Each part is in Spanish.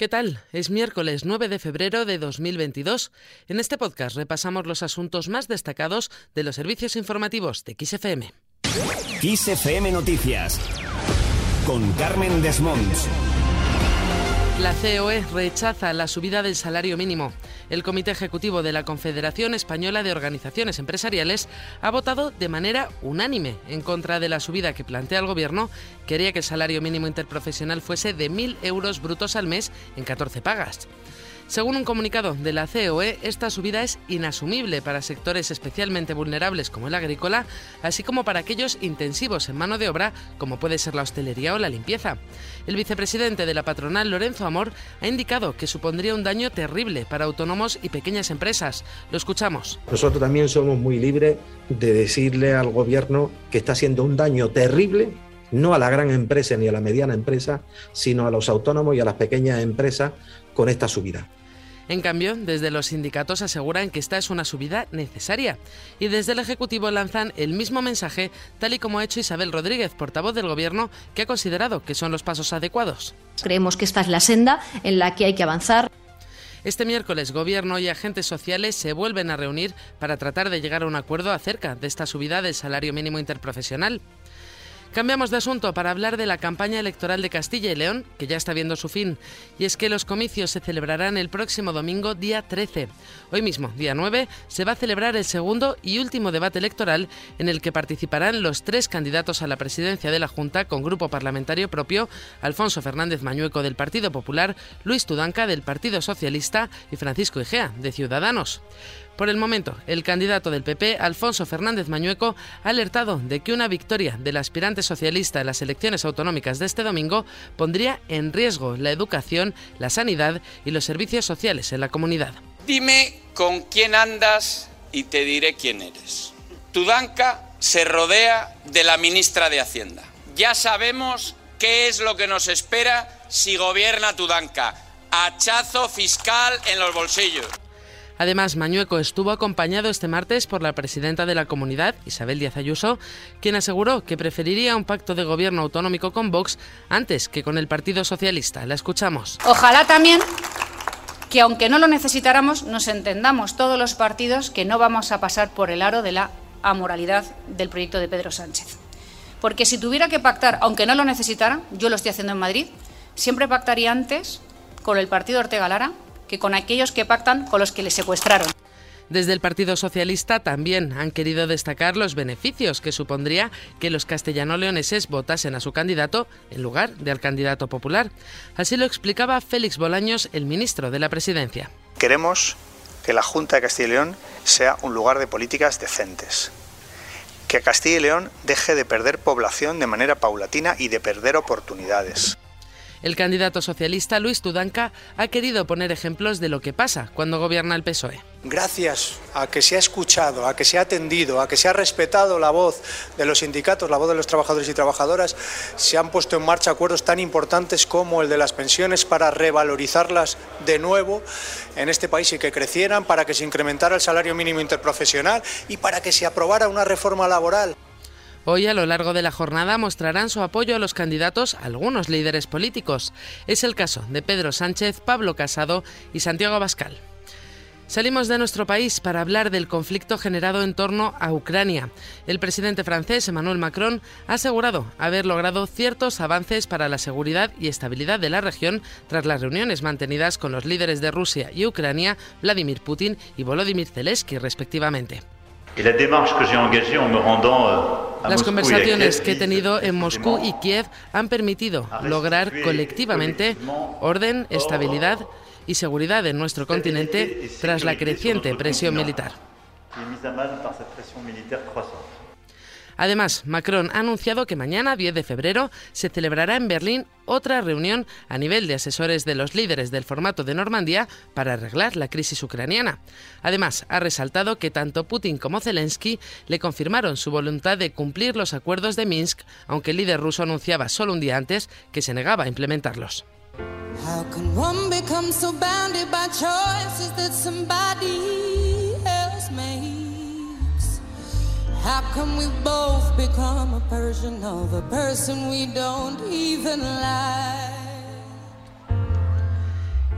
¿Qué tal? Es miércoles 9 de febrero de 2022. En este podcast repasamos los asuntos más destacados de los servicios informativos de XFM. XFM Noticias con Carmen Desmonts. La COE rechaza la subida del salario mínimo. El Comité Ejecutivo de la Confederación Española de Organizaciones Empresariales ha votado de manera unánime en contra de la subida que plantea el Gobierno, que haría que el salario mínimo interprofesional fuese de 1.000 euros brutos al mes en 14 pagas. Según un comunicado de la COE, esta subida es inasumible para sectores especialmente vulnerables como el agrícola, así como para aquellos intensivos en mano de obra como puede ser la hostelería o la limpieza. El vicepresidente de la patronal, Lorenzo Amor, ha indicado que supondría un daño terrible para autónomos y pequeñas empresas. Lo escuchamos. Nosotros también somos muy libres de decirle al gobierno que está haciendo un daño terrible no a la gran empresa ni a la mediana empresa, sino a los autónomos y a las pequeñas empresas con esta subida. En cambio, desde los sindicatos aseguran que esta es una subida necesaria y desde el Ejecutivo lanzan el mismo mensaje, tal y como ha hecho Isabel Rodríguez, portavoz del Gobierno, que ha considerado que son los pasos adecuados. Creemos que esta es la senda en la que hay que avanzar. Este miércoles, Gobierno y agentes sociales se vuelven a reunir para tratar de llegar a un acuerdo acerca de esta subida del salario mínimo interprofesional. Cambiamos de asunto para hablar de la campaña electoral de Castilla y León, que ya está viendo su fin, y es que los comicios se celebrarán el próximo domingo, día 13. Hoy mismo, día 9, se va a celebrar el segundo y último debate electoral en el que participarán los tres candidatos a la presidencia de la Junta con grupo parlamentario propio, Alfonso Fernández Mañueco del Partido Popular, Luis Tudanca del Partido Socialista y Francisco Igea de Ciudadanos. Por el momento, el candidato del PP, Alfonso Fernández Mañueco, ha alertado de que una victoria del aspirante socialista en las elecciones autonómicas de este domingo pondría en riesgo la educación, la sanidad y los servicios sociales en la comunidad. Dime con quién andas y te diré quién eres. Tudanca se rodea de la ministra de Hacienda. Ya sabemos qué es lo que nos espera si gobierna Tudanca. Hachazo fiscal en los bolsillos. Además, Mañueco estuvo acompañado este martes por la presidenta de la comunidad, Isabel Díaz Ayuso, quien aseguró que preferiría un pacto de gobierno autonómico con Vox antes que con el Partido Socialista. La escuchamos. Ojalá también que aunque no lo necesitáramos, nos entendamos todos los partidos que no vamos a pasar por el aro de la amoralidad del proyecto de Pedro Sánchez. Porque si tuviera que pactar, aunque no lo necesitara, yo lo estoy haciendo en Madrid, siempre pactaría antes con el partido Ortega Lara que con aquellos que pactan con los que le secuestraron. Desde el Partido Socialista también han querido destacar los beneficios que supondría que los castellano-leoneses votasen a su candidato en lugar de al candidato popular. Así lo explicaba Félix Bolaños, el ministro de la Presidencia. Queremos que la Junta de Castilla y León sea un lugar de políticas decentes. Que Castilla y León deje de perder población de manera paulatina y de perder oportunidades. El candidato socialista Luis Tudanca ha querido poner ejemplos de lo que pasa cuando gobierna el PSOE. Gracias a que se ha escuchado, a que se ha atendido, a que se ha respetado la voz de los sindicatos, la voz de los trabajadores y trabajadoras, se han puesto en marcha acuerdos tan importantes como el de las pensiones para revalorizarlas de nuevo en este país y que crecieran, para que se incrementara el salario mínimo interprofesional y para que se aprobara una reforma laboral. Hoy a lo largo de la jornada mostrarán su apoyo a los candidatos algunos líderes políticos. Es el caso de Pedro Sánchez, Pablo Casado y Santiago Abascal. Salimos de nuestro país para hablar del conflicto generado en torno a Ucrania. El presidente francés Emmanuel Macron ha asegurado haber logrado ciertos avances para la seguridad y estabilidad de la región tras las reuniones mantenidas con los líderes de Rusia y Ucrania, Vladimir Putin y Volodymyr Zelensky, respectivamente. Las conversaciones que he tenido en Moscú y Kiev han permitido lograr colectivamente orden, estabilidad y seguridad en nuestro continente tras la creciente presión militar. Además, Macron ha anunciado que mañana, 10 de febrero, se celebrará en Berlín otra reunión a nivel de asesores de los líderes del formato de Normandía para arreglar la crisis ucraniana. Además, ha resaltado que tanto Putin como Zelensky le confirmaron su voluntad de cumplir los acuerdos de Minsk, aunque el líder ruso anunciaba solo un día antes que se negaba a implementarlos. How come we both become a version of a person we don't even like?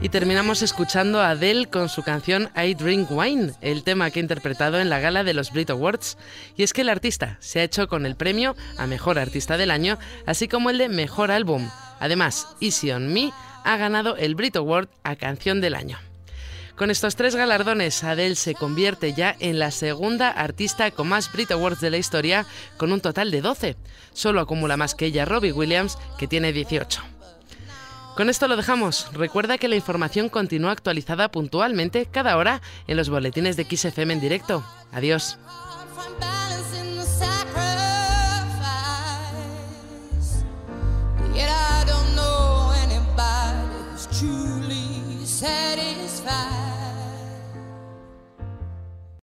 Y terminamos escuchando a Adele con su canción I Drink Wine, el tema que ha interpretado en la gala de los Brit Awards. Y es que el artista se ha hecho con el premio a Mejor Artista del Año, así como el de Mejor Álbum. Además, Easy on Me ha ganado el Brit Award a Canción del Año. Con estos tres galardones, Adele se convierte ya en la segunda artista con más Brit Awards de la historia, con un total de 12. Solo acumula más que ella Robbie Williams, que tiene 18. Con esto lo dejamos. Recuerda que la información continúa actualizada puntualmente cada hora en los boletines de XFM en directo. Adiós.